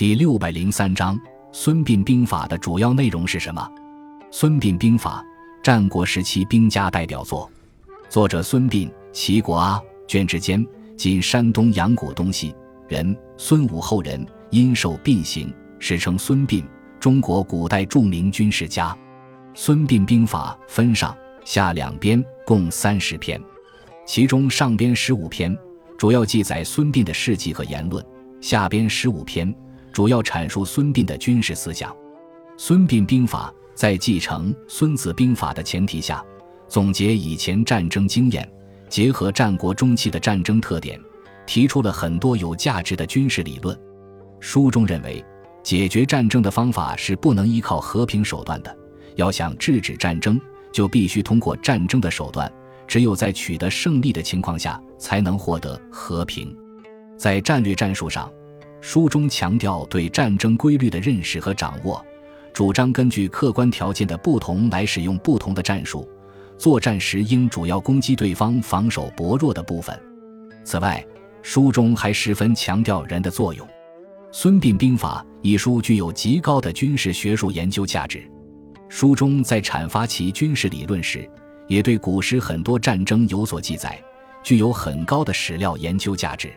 第六百零三章《孙膑兵法》的主要内容是什么？《孙膑兵法》战国时期兵家代表作，作者孙膑，齐国阿卷之间，今山东阳谷东西人，孙武后人，因受膑刑，史称孙膑。中国古代著名军事家，《孙膑兵法》分上下两编，共三十篇，其中上编十五篇主要记载孙膑的事迹和言论，下编十五篇主要阐述孙膑的军事思想。《孙膑兵法》在继承《孙子兵法》的前提下，总结以前战争经验，结合战国中期的战争特点，提出了很多有价值的军事理论。书中认为。解决战争的方法是不能依靠和平手段的，要想制止战争，就必须通过战争的手段。只有在取得胜利的情况下，才能获得和平。在战略战术上，书中强调对战争规律的认识和掌握，主张根据客观条件的不同来使用不同的战术。作战时应主要攻击对方防守薄弱的部分。此外，书中还十分强调人的作用。《孙膑兵法》一书具有极高的军事学术研究价值。书中在阐发其军事理论时，也对古时很多战争有所记载，具有很高的史料研究价值。